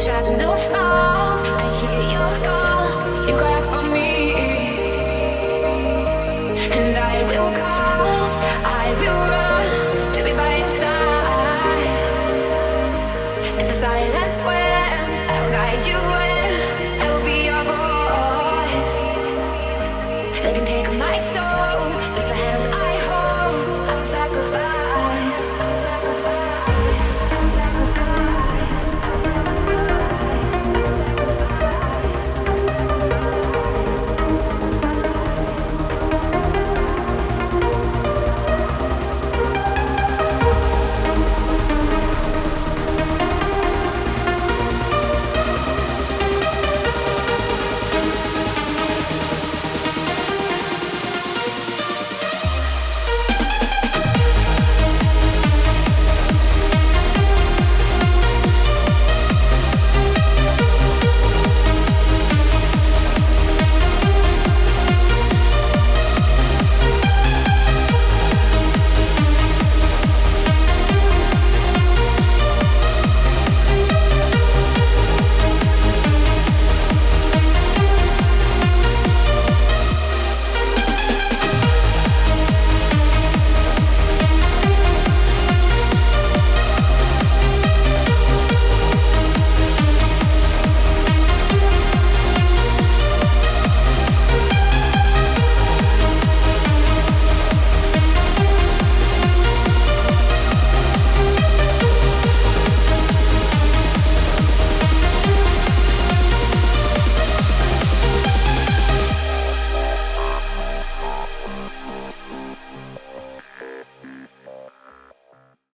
shadow falls. I hear your call. You got